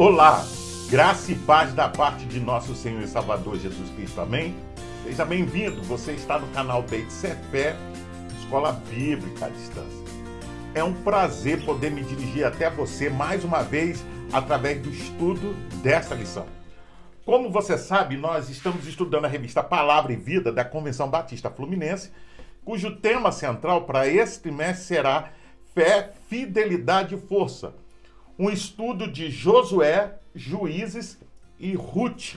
Olá, graça e paz da parte de nosso Senhor e Salvador Jesus Cristo, amém? Seja bem-vindo, você está no canal Deite Fé, Escola Bíblica à Distância. É um prazer poder me dirigir até você mais uma vez através do estudo desta lição. Como você sabe, nós estamos estudando a revista Palavra e Vida da Convenção Batista Fluminense, cujo tema central para esse trimestre será Fé, Fidelidade e Força um estudo de Josué, Juízes e Ruth.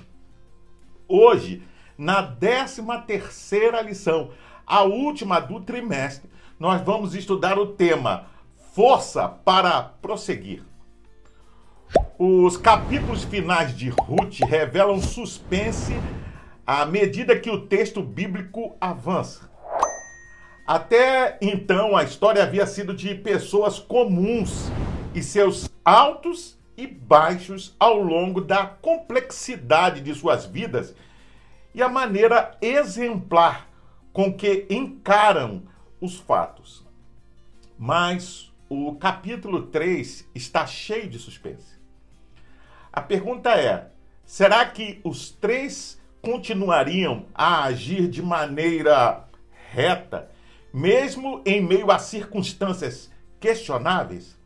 Hoje, na 13 terceira lição, a última do trimestre, nós vamos estudar o tema Força para prosseguir. Os capítulos finais de Ruth revelam suspense à medida que o texto bíblico avança. Até então, a história havia sido de pessoas comuns e seus altos e baixos ao longo da complexidade de suas vidas e a maneira exemplar com que encaram os fatos. Mas o capítulo 3 está cheio de suspense. A pergunta é: será que os três continuariam a agir de maneira reta, mesmo em meio a circunstâncias questionáveis?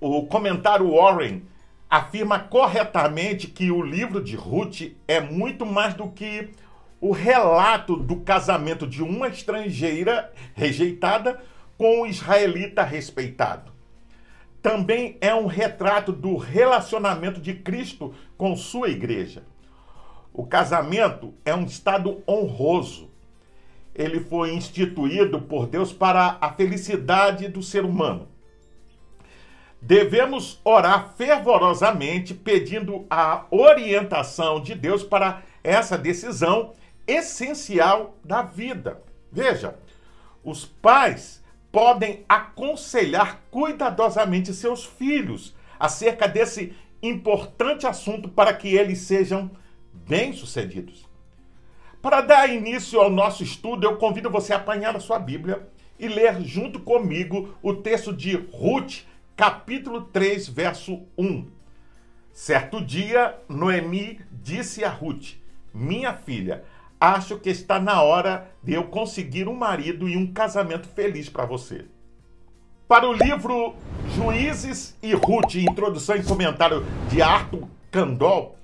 O comentário Warren afirma corretamente que o livro de Ruth é muito mais do que o relato do casamento de uma estrangeira rejeitada com um israelita respeitado. Também é um retrato do relacionamento de Cristo com sua igreja. O casamento é um estado honroso. Ele foi instituído por Deus para a felicidade do ser humano devemos orar fervorosamente pedindo a orientação de Deus para essa decisão essencial da vida. Veja, os pais podem aconselhar cuidadosamente seus filhos acerca desse importante assunto para que eles sejam bem-sucedidos. Para dar início ao nosso estudo, eu convido você a apanhar a sua Bíblia e ler junto comigo o texto de Ruth, capítulo 3, verso 1. Certo dia, Noemi disse a Ruth: Minha filha, acho que está na hora de eu conseguir um marido e um casamento feliz para você. Para o livro Juízes e Ruth, introdução e comentário de Arthur Candol,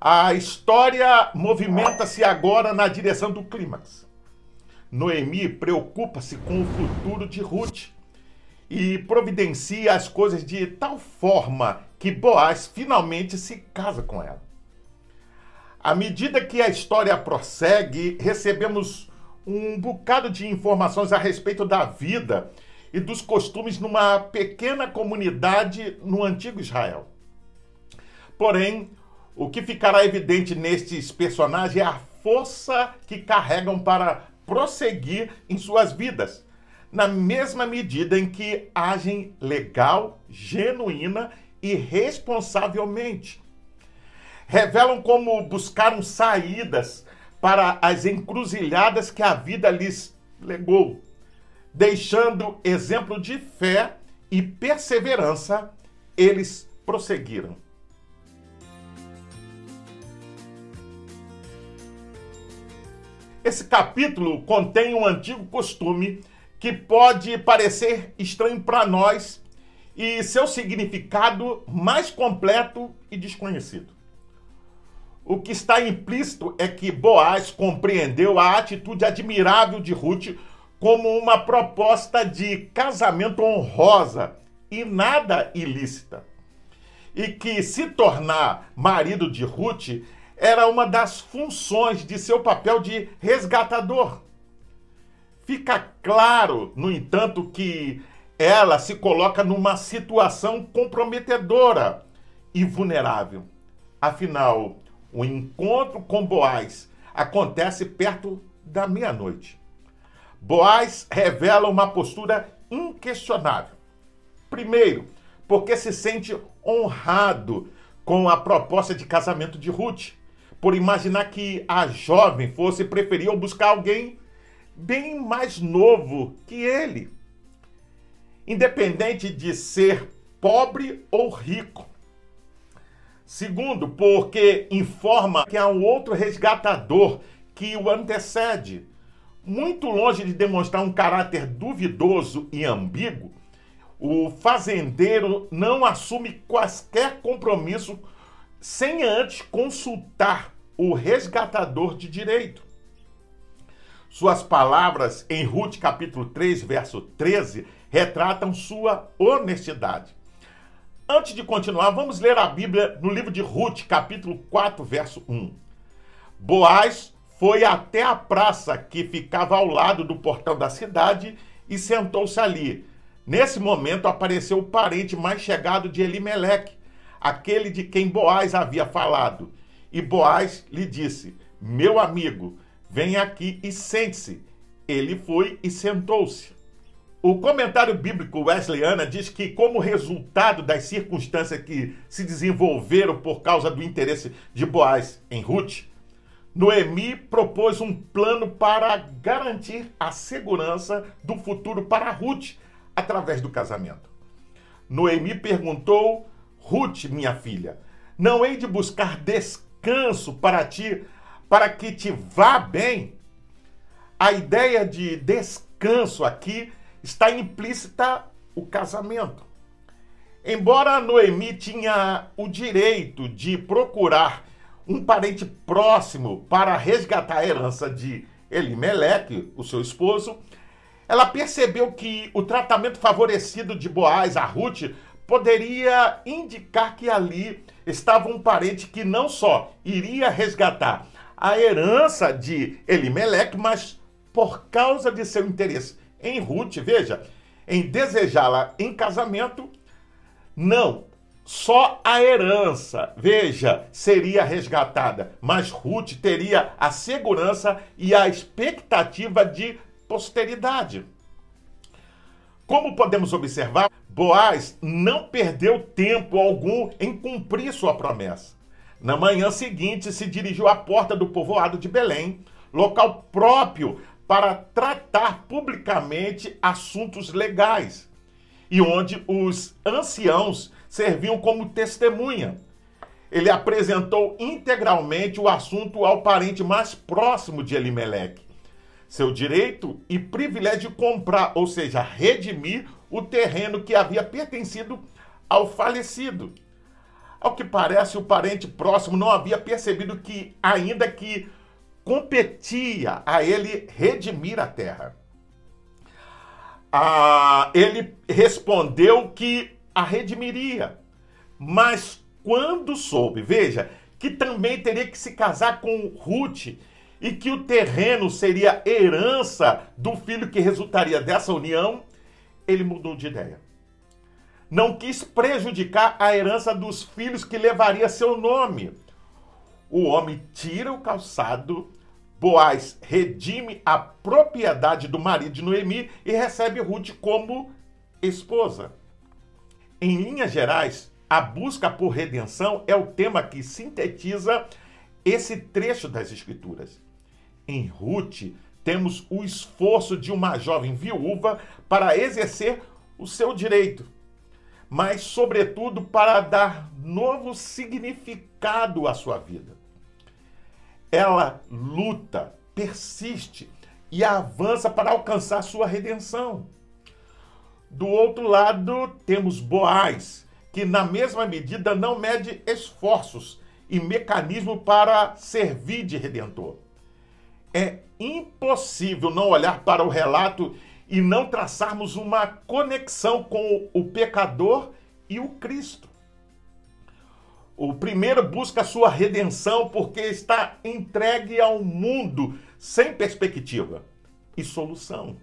a história movimenta-se agora na direção do clímax. Noemi preocupa-se com o futuro de Ruth e providencia as coisas de tal forma que Boaz finalmente se casa com ela. À medida que a história prossegue, recebemos um bocado de informações a respeito da vida e dos costumes numa pequena comunidade no antigo Israel. Porém, o que ficará evidente nestes personagens é a força que carregam para prosseguir em suas vidas na mesma medida em que agem legal, genuína e responsavelmente. Revelam como buscaram saídas para as encruzilhadas que a vida lhes legou, deixando exemplo de fé e perseverança, eles prosseguiram. Esse capítulo contém um antigo costume que pode parecer estranho para nós e seu significado mais completo e desconhecido. O que está implícito é que Boaz compreendeu a atitude admirável de Ruth como uma proposta de casamento honrosa e nada ilícita. E que se tornar marido de Ruth era uma das funções de seu papel de resgatador. Fica claro, no entanto, que ela se coloca numa situação comprometedora e vulnerável. Afinal, o encontro com Boaz acontece perto da meia-noite. Boaz revela uma postura inquestionável. Primeiro, porque se sente honrado com a proposta de casamento de Ruth, por imaginar que a jovem fosse preferir ou buscar alguém bem mais novo que ele. Independente de ser pobre ou rico, Segundo, porque informa que há um outro resgatador que o antecede. Muito longe de demonstrar um caráter duvidoso e ambíguo, o fazendeiro não assume quaisquer compromisso sem antes consultar o resgatador de direito. Suas palavras em Ruth capítulo 3, verso 13, retratam sua honestidade. Antes de continuar, vamos ler a Bíblia no livro de Ruth, capítulo 4, verso 1. Boaz foi até a praça que ficava ao lado do portão da cidade e sentou-se ali. Nesse momento apareceu o parente mais chegado de Elimeleque, aquele de quem Boaz havia falado. E Boaz lhe disse: Meu amigo, vem aqui e sente-se. Ele foi e sentou-se. O comentário bíblico Wesleyana diz que, como resultado das circunstâncias que se desenvolveram por causa do interesse de Boaz em Ruth, Noemi propôs um plano para garantir a segurança do futuro para Ruth através do casamento. Noemi perguntou: Ruth, minha filha, não hei de buscar descanso para ti, para que te vá bem? A ideia de descanso aqui está implícita o casamento. Embora Noemi tinha o direito de procurar um parente próximo para resgatar a herança de Elimeleque, o seu esposo, ela percebeu que o tratamento favorecido de Boaz a Ruth poderia indicar que ali estava um parente que não só iria resgatar a herança de Elimeleque, mas por causa de seu interesse em Ruth, veja, em desejá-la em casamento, não só a herança, veja, seria resgatada, mas Ruth teria a segurança e a expectativa de posteridade. Como podemos observar, Boaz não perdeu tempo algum em cumprir sua promessa. Na manhã seguinte, se dirigiu à porta do povoado de Belém, local próprio para tratar publicamente assuntos legais, e onde os anciãos serviam como testemunha. Ele apresentou integralmente o assunto ao parente mais próximo de Elimeleque, seu direito e privilégio de comprar, ou seja, redimir o terreno que havia pertencido ao falecido. Ao que parece, o parente próximo não havia percebido que, ainda que competia a ele redimir a terra. Ah, ele respondeu que a redimiria. Mas quando soube, veja, que também teria que se casar com Ruth e que o terreno seria herança do filho que resultaria dessa união, ele mudou de ideia. Não quis prejudicar a herança dos filhos que levaria seu nome. O homem tira o calçado, Boaz redime a propriedade do marido de Noemi e recebe Ruth como esposa. Em linhas gerais, a busca por redenção é o tema que sintetiza esse trecho das Escrituras. Em Ruth, temos o esforço de uma jovem viúva para exercer o seu direito, mas, sobretudo, para dar novo significado à sua vida. Ela luta, persiste e avança para alcançar sua redenção. Do outro lado, temos Boaz, que na mesma medida não mede esforços e mecanismo para servir de redentor. É impossível não olhar para o relato e não traçarmos uma conexão com o pecador e o Cristo. O primeiro busca a sua redenção porque está entregue ao mundo sem perspectiva e solução.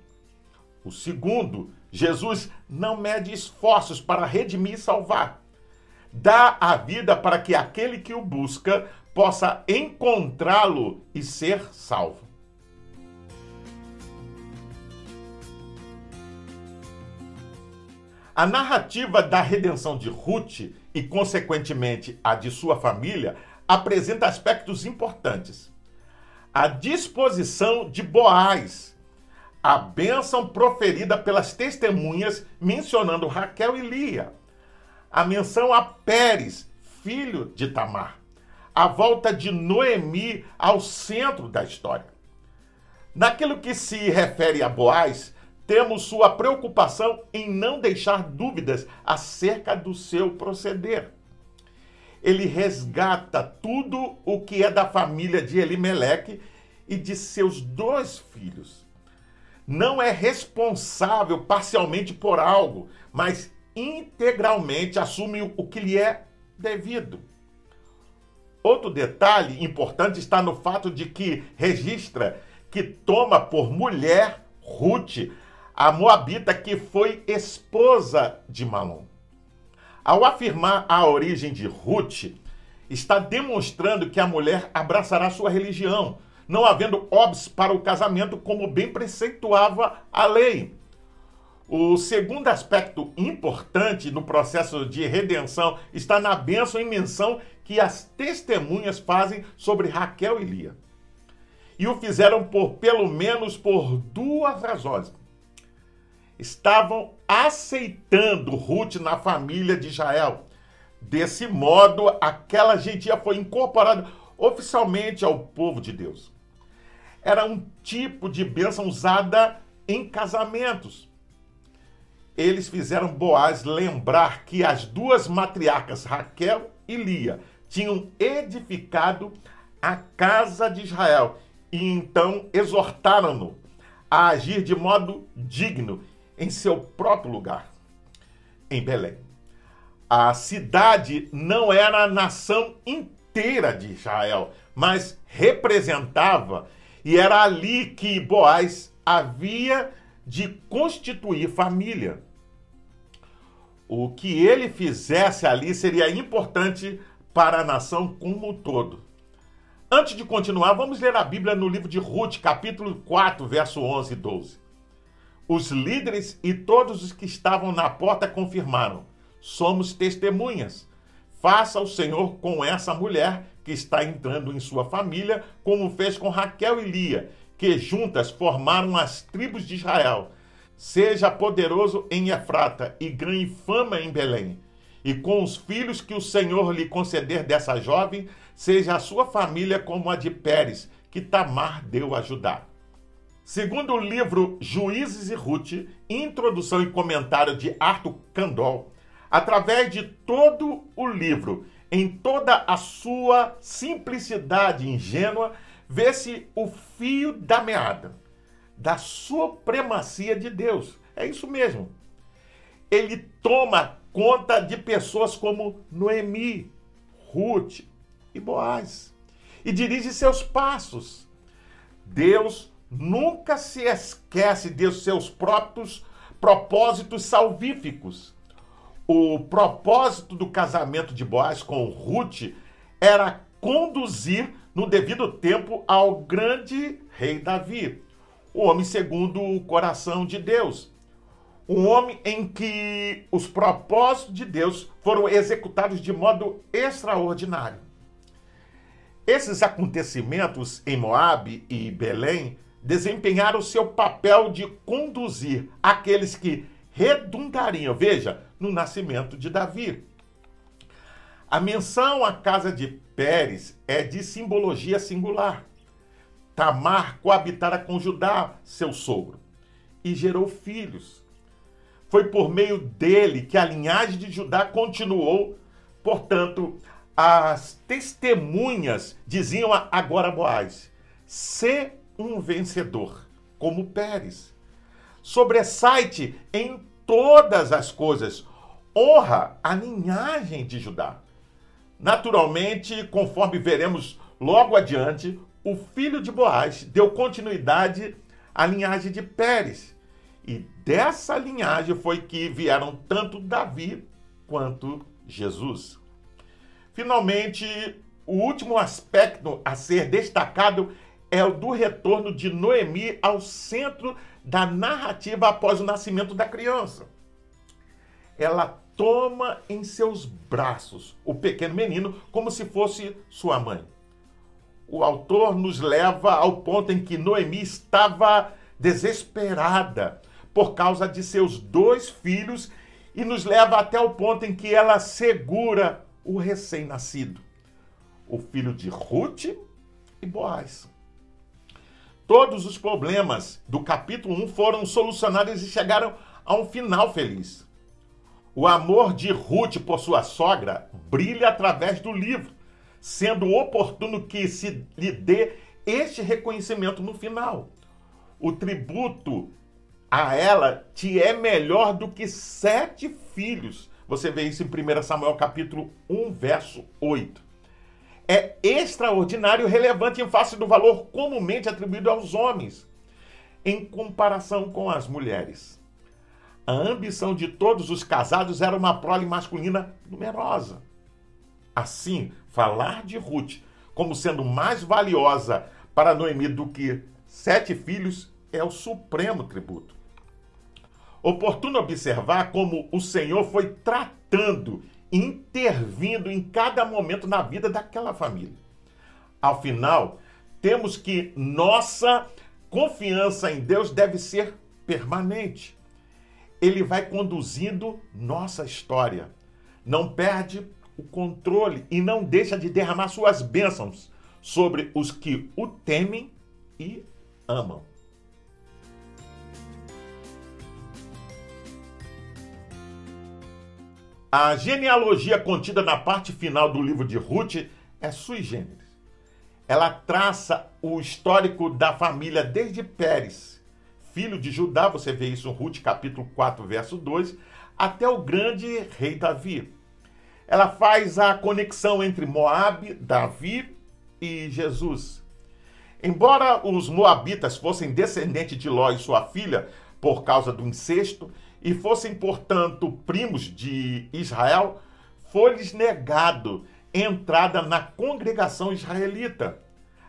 O segundo Jesus não mede esforços para redimir e salvar. Dá a vida para que aquele que o busca possa encontrá-lo e ser salvo. A narrativa da redenção de Ruth e, consequentemente, a de sua família apresenta aspectos importantes. A disposição de Boaz a bênção proferida pelas testemunhas mencionando Raquel e Lia. A menção a Pérez, filho de Tamar. A volta de Noemi ao centro da história. Naquilo que se refere a Boaz, temos sua preocupação em não deixar dúvidas acerca do seu proceder. Ele resgata tudo o que é da família de Elimeleque e de seus dois filhos. Não é responsável parcialmente por algo, mas integralmente assume o que lhe é devido. Outro detalhe importante está no fato de que registra que toma por mulher Ruth, a Moabita que foi esposa de Malom. Ao afirmar a origem de Ruth, está demonstrando que a mulher abraçará sua religião, não havendo óbice para o casamento, como bem preceituava a lei. O segundo aspecto importante no processo de redenção está na bênção e menção que as testemunhas fazem sobre Raquel e Lia. E o fizeram por pelo menos por duas razões estavam aceitando Ruth na família de Israel. Desse modo, aquela gentia foi incorporada oficialmente ao povo de Deus. Era um tipo de bênção usada em casamentos. Eles fizeram Boaz lembrar que as duas matriarcas, Raquel e Lia, tinham edificado a casa de Israel e então exortaram-no a agir de modo digno em seu próprio lugar, em Belém. A cidade não era a nação inteira de Israel, mas representava, e era ali que Boaz havia de constituir família. O que ele fizesse ali seria importante para a nação como um todo. Antes de continuar, vamos ler a Bíblia no livro de Ruth, capítulo 4, verso 11 e 12. Os líderes e todos os que estavam na porta confirmaram: somos testemunhas. Faça o Senhor com essa mulher que está entrando em sua família, como fez com Raquel e Lia, que juntas formaram as tribos de Israel. Seja poderoso em Efrata e ganhe fama em Belém. E com os filhos que o Senhor lhe conceder dessa jovem, seja a sua família como a de Pérez, que Tamar deu a Judá. Segundo o livro Juízes e Ruth, introdução e comentário de Arthur Candol, através de todo o livro, em toda a sua simplicidade ingênua, vê-se o fio da meada da supremacia de Deus. É isso mesmo. Ele toma conta de pessoas como Noemi, Ruth e Boaz e dirige seus passos. Deus nunca se esquece de seus próprios propósitos salvíficos. O propósito do casamento de Boaz com Ruth era conduzir no devido tempo ao grande rei Davi, o homem segundo o coração de Deus. Um homem em que os propósitos de Deus foram executados de modo extraordinário. Esses acontecimentos em Moabe e Belém desempenhar o seu papel de conduzir aqueles que redundariam, veja, no nascimento de Davi. A menção à casa de Pérez é de simbologia singular. Tamar coabitara com Judá, seu sogro, e gerou filhos. Foi por meio dele que a linhagem de Judá continuou, portanto, as testemunhas diziam agora a Boaz: se um vencedor, como Pérez. Sobressaite em todas as coisas, honra a linhagem de Judá. Naturalmente, conforme veremos logo adiante, o filho de Boaz deu continuidade à linhagem de Pérez. E dessa linhagem foi que vieram tanto Davi quanto Jesus. Finalmente, o último aspecto a ser destacado é o do retorno de Noemi ao centro da narrativa após o nascimento da criança. Ela toma em seus braços o pequeno menino como se fosse sua mãe. O autor nos leva ao ponto em que Noemi estava desesperada por causa de seus dois filhos e nos leva até o ponto em que ela segura o recém-nascido, o filho de Ruth e Boaz. Todos os problemas do capítulo 1 foram solucionados e chegaram a um final feliz. O amor de Ruth por sua sogra brilha através do livro, sendo oportuno que se lhe dê este reconhecimento no final. O tributo a ela te é melhor do que sete filhos. Você vê isso em 1 Samuel capítulo 1, verso 8. É extraordinário relevante em face do valor comumente atribuído aos homens, em comparação com as mulheres. A ambição de todos os casados era uma prole masculina numerosa. Assim, falar de Ruth como sendo mais valiosa para Noemi do que sete filhos é o supremo tributo. Oportuno observar como o Senhor foi tratando, intervindo em cada momento na vida daquela família. Ao final, temos que nossa confiança em Deus deve ser permanente. Ele vai conduzindo nossa história. Não perde o controle e não deixa de derramar suas bênçãos sobre os que o temem e amam. A genealogia contida na parte final do livro de Ruth é sui generis. Ela traça o histórico da família desde Pérez, filho de Judá, você vê isso em Ruth capítulo 4, verso 2, até o grande rei Davi. Ela faz a conexão entre Moabe, Davi e Jesus. Embora os moabitas fossem descendentes de Ló e sua filha por causa do incesto, e fossem, portanto, primos de Israel, foi-lhes negado entrada na congregação israelita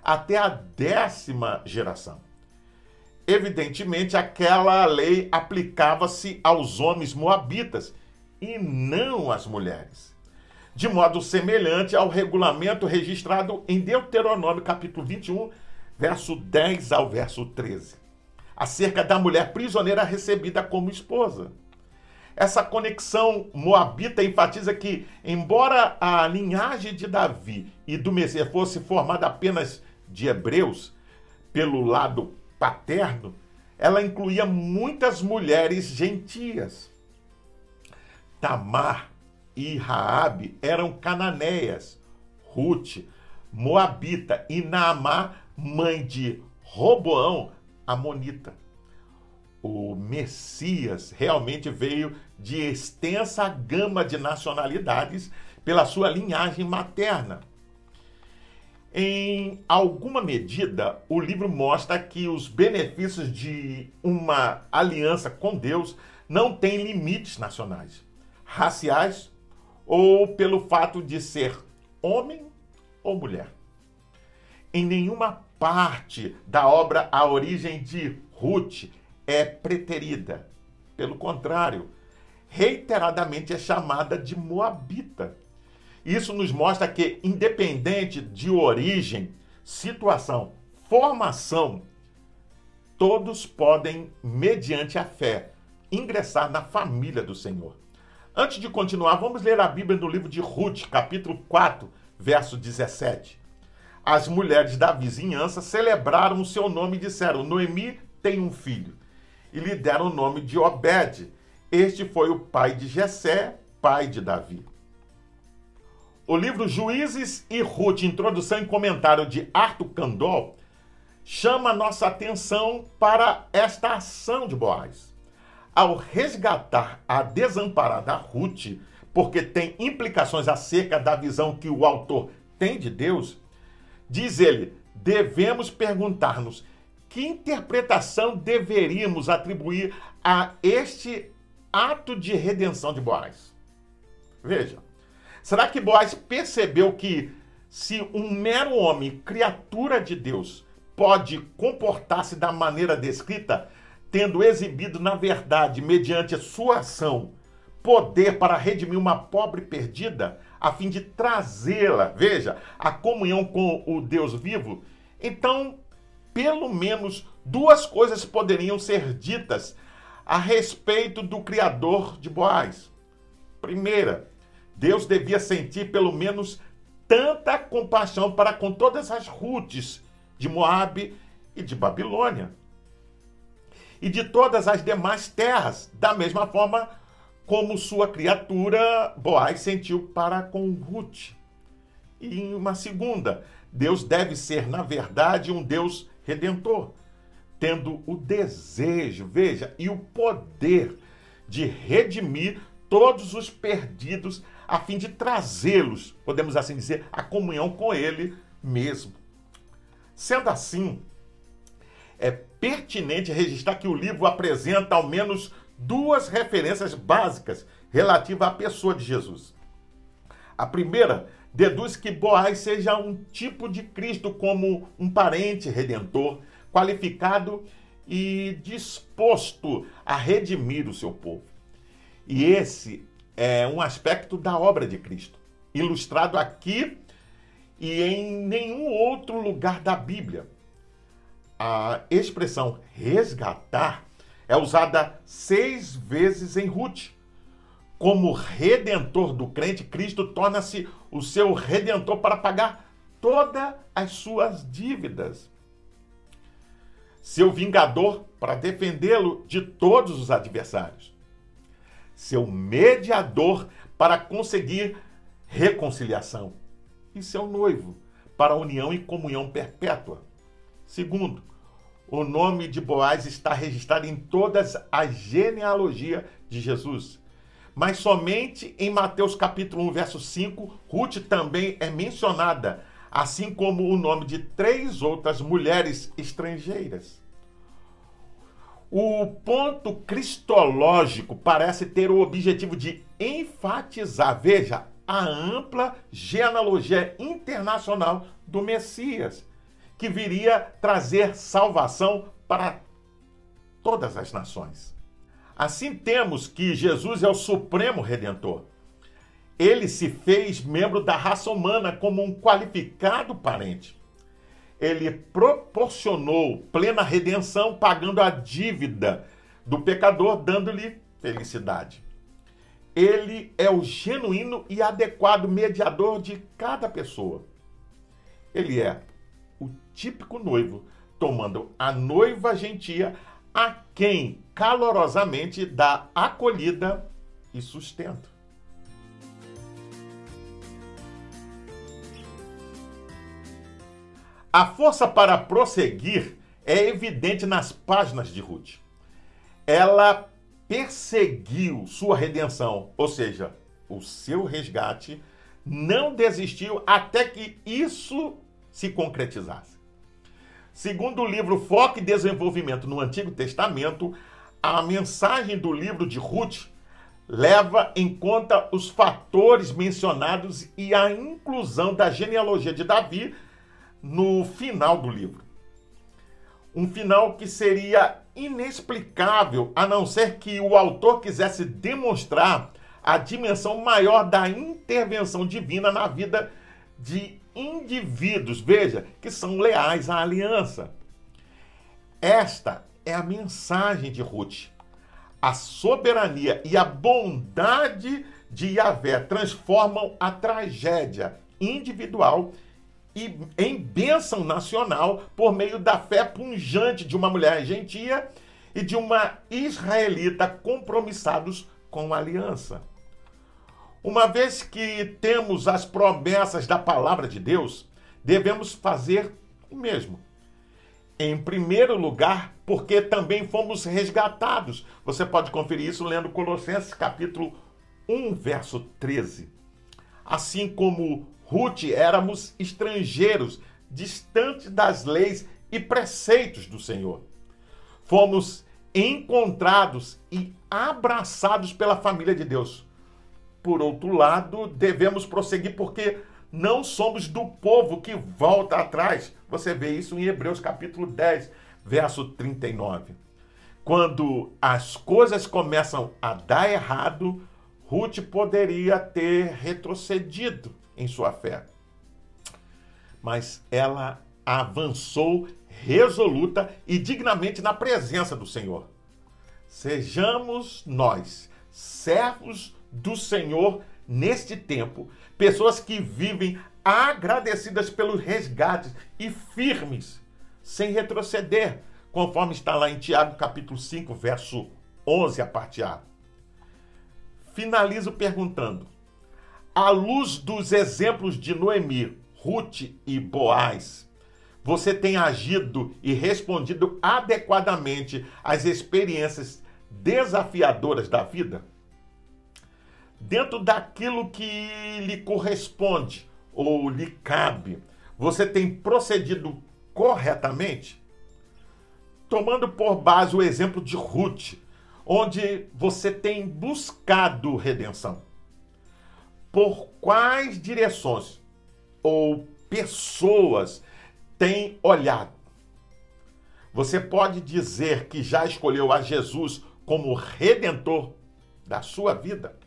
até a décima geração. Evidentemente, aquela lei aplicava-se aos homens moabitas e não às mulheres. De modo semelhante ao regulamento registrado em Deuteronômio capítulo 21, verso 10 ao verso 13 acerca da mulher prisioneira recebida como esposa. Essa conexão moabita enfatiza que, embora a linhagem de Davi e do Messias fosse formada apenas de hebreus, pelo lado paterno, ela incluía muitas mulheres gentias. Tamar e Raabe eram cananeias, Ruth, moabita e Naamá, mãe de Roboão, amonita. O Messias realmente veio de extensa gama de nacionalidades pela sua linhagem materna. Em alguma medida, o livro mostra que os benefícios de uma aliança com Deus não têm limites nacionais, raciais ou pelo fato de ser homem ou mulher. Em nenhuma parte da obra A Origem de Ruth é preterida. Pelo contrário, reiteradamente é chamada de Moabita. Isso nos mostra que, independente de origem, situação, formação, todos podem, mediante a fé, ingressar na família do Senhor. Antes de continuar, vamos ler a Bíblia no livro de Ruth, capítulo 4, verso 17 as mulheres da vizinhança celebraram o seu nome e disseram: Noemi tem um filho. E lhe deram o nome de Obed. Este foi o pai de Jessé, pai de Davi. O livro Juízes e Ruth, introdução e comentário de Arthur Candol, chama nossa atenção para esta ação de Boaz. Ao resgatar a desamparada Ruth, porque tem implicações acerca da visão que o autor tem de Deus, Diz ele: devemos perguntar-nos que interpretação deveríamos atribuir a este ato de redenção de Boaz. Veja, será que Boaz percebeu que se um mero homem, criatura de Deus, pode comportar-se da maneira descrita, tendo exibido, na verdade, mediante a sua ação, poder para redimir uma pobre perdida, a fim de trazê-la, veja, a comunhão com o Deus vivo, então, pelo menos duas coisas poderiam ser ditas a respeito do Criador de Boaz. Primeira, Deus devia sentir pelo menos tanta compaixão para com todas as Rutes de Moabe e de Babilônia. E de todas as demais terras, da mesma forma como sua criatura Boaz sentiu para com Ruth. E em uma segunda, Deus deve ser, na verdade, um Deus redentor, tendo o desejo, veja, e o poder de redimir todos os perdidos, a fim de trazê-los, podemos assim dizer, à comunhão com Ele mesmo. Sendo assim, é pertinente registrar que o livro apresenta ao menos duas referências básicas relativas à pessoa de Jesus. A primeira deduz que Boaz seja um tipo de Cristo como um parente redentor, qualificado e disposto a redimir o seu povo. E esse é um aspecto da obra de Cristo, ilustrado aqui e em nenhum outro lugar da Bíblia. A expressão resgatar é usada seis vezes em Ruth. Como redentor do crente, Cristo torna-se o seu redentor para pagar todas as suas dívidas. Seu vingador para defendê-lo de todos os adversários. Seu mediador para conseguir reconciliação. E seu noivo para união e comunhão perpétua. Segundo, o nome de Boaz está registrado em todas as genealogias de Jesus. Mas somente em Mateus capítulo 1, verso 5, Ruth também é mencionada, assim como o nome de três outras mulheres estrangeiras. O ponto cristológico parece ter o objetivo de enfatizar, veja, a ampla genealogia internacional do Messias que viria trazer salvação para todas as nações. Assim temos que Jesus é o supremo redentor. Ele se fez membro da raça humana como um qualificado parente. Ele proporcionou plena redenção, pagando a dívida do pecador, dando-lhe felicidade. Ele é o genuíno e adequado mediador de cada pessoa. Ele é o típico noivo, tomando a noiva gentia a quem calorosamente dá acolhida e sustento. A força para prosseguir é evidente nas páginas de Ruth. Ela perseguiu sua redenção, ou seja, o seu resgate, não desistiu até que isso se concretizasse. Segundo o livro Foco e Desenvolvimento no Antigo Testamento, a mensagem do livro de Ruth leva em conta os fatores mencionados e a inclusão da genealogia de Davi no final do livro. Um final que seria inexplicável a não ser que o autor quisesse demonstrar a dimensão maior da intervenção divina na vida de indivíduos, veja, que são leais à aliança. Esta é a mensagem de Ruth. A soberania e a bondade de Yahvé transformam a tragédia individual e em bênção nacional por meio da fé punjante de uma mulher gentia e de uma israelita compromissados com a aliança. Uma vez que temos as promessas da palavra de Deus, devemos fazer o mesmo. Em primeiro lugar, porque também fomos resgatados. Você pode conferir isso lendo Colossenses capítulo 1, verso 13. Assim como Ruth éramos estrangeiros, distantes das leis e preceitos do Senhor. Fomos encontrados e abraçados pela família de Deus por outro lado, devemos prosseguir porque não somos do povo que volta atrás. Você vê isso em Hebreus capítulo 10, verso 39. Quando as coisas começam a dar errado, Ruth poderia ter retrocedido em sua fé. Mas ela avançou resoluta e dignamente na presença do Senhor. Sejamos nós servos do Senhor neste tempo, pessoas que vivem agradecidas pelos resgates e firmes, sem retroceder, conforme está lá em Tiago capítulo 5, verso 11, a parte A. Finalizo perguntando: à luz dos exemplos de Noemi, Ruth e Boaz, você tem agido e respondido adequadamente às experiências desafiadoras da vida? Dentro daquilo que lhe corresponde ou lhe cabe, você tem procedido corretamente? Tomando por base o exemplo de Ruth, onde você tem buscado redenção. Por quais direções ou pessoas tem olhado? Você pode dizer que já escolheu a Jesus como redentor da sua vida?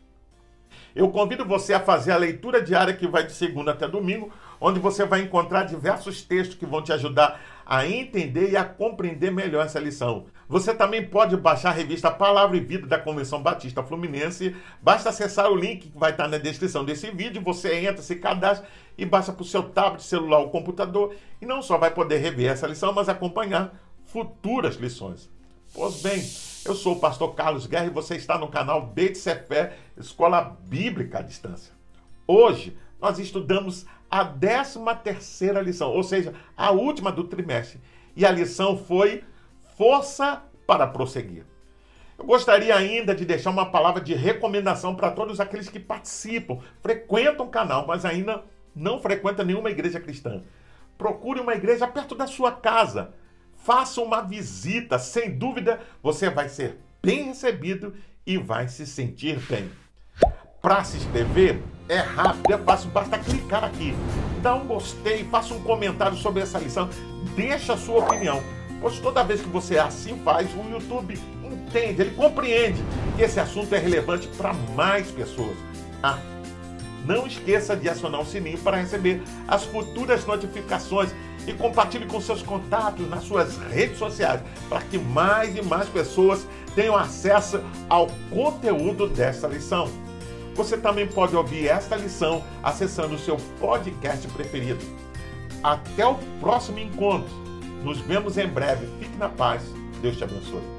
Eu convido você a fazer a leitura diária que vai de segunda até domingo, onde você vai encontrar diversos textos que vão te ajudar a entender e a compreender melhor essa lição. Você também pode baixar a revista Palavra e Vida da Convenção Batista Fluminense. Basta acessar o link que vai estar na descrição desse vídeo. Você entra, se cadastra e baixa para o seu tablet, celular ou computador. E não só vai poder rever essa lição, mas acompanhar futuras lições. Pois bem, eu sou o pastor Carlos Guerra e você está no canal Beit Sefer, Escola Bíblica à Distância. Hoje nós estudamos a 13 terceira lição, ou seja, a última do trimestre. E a lição foi força para prosseguir. Eu gostaria ainda de deixar uma palavra de recomendação para todos aqueles que participam, frequentam o canal, mas ainda não frequentam nenhuma igreja cristã. Procure uma igreja perto da sua casa faça uma visita, sem dúvida você vai ser bem recebido e vai se sentir bem. Para se inscrever é rápido, é fácil, basta clicar aqui, dá um gostei, faça um comentário sobre essa lição, deixa a sua opinião, pois toda vez que você assim faz, o YouTube entende, ele compreende que esse assunto é relevante para mais pessoas. Ah, não esqueça de acionar o sininho para receber as futuras notificações e compartilhe com seus contatos nas suas redes sociais para que mais e mais pessoas tenham acesso ao conteúdo desta lição. Você também pode ouvir esta lição acessando o seu podcast preferido. Até o próximo encontro. Nos vemos em breve. Fique na paz. Deus te abençoe.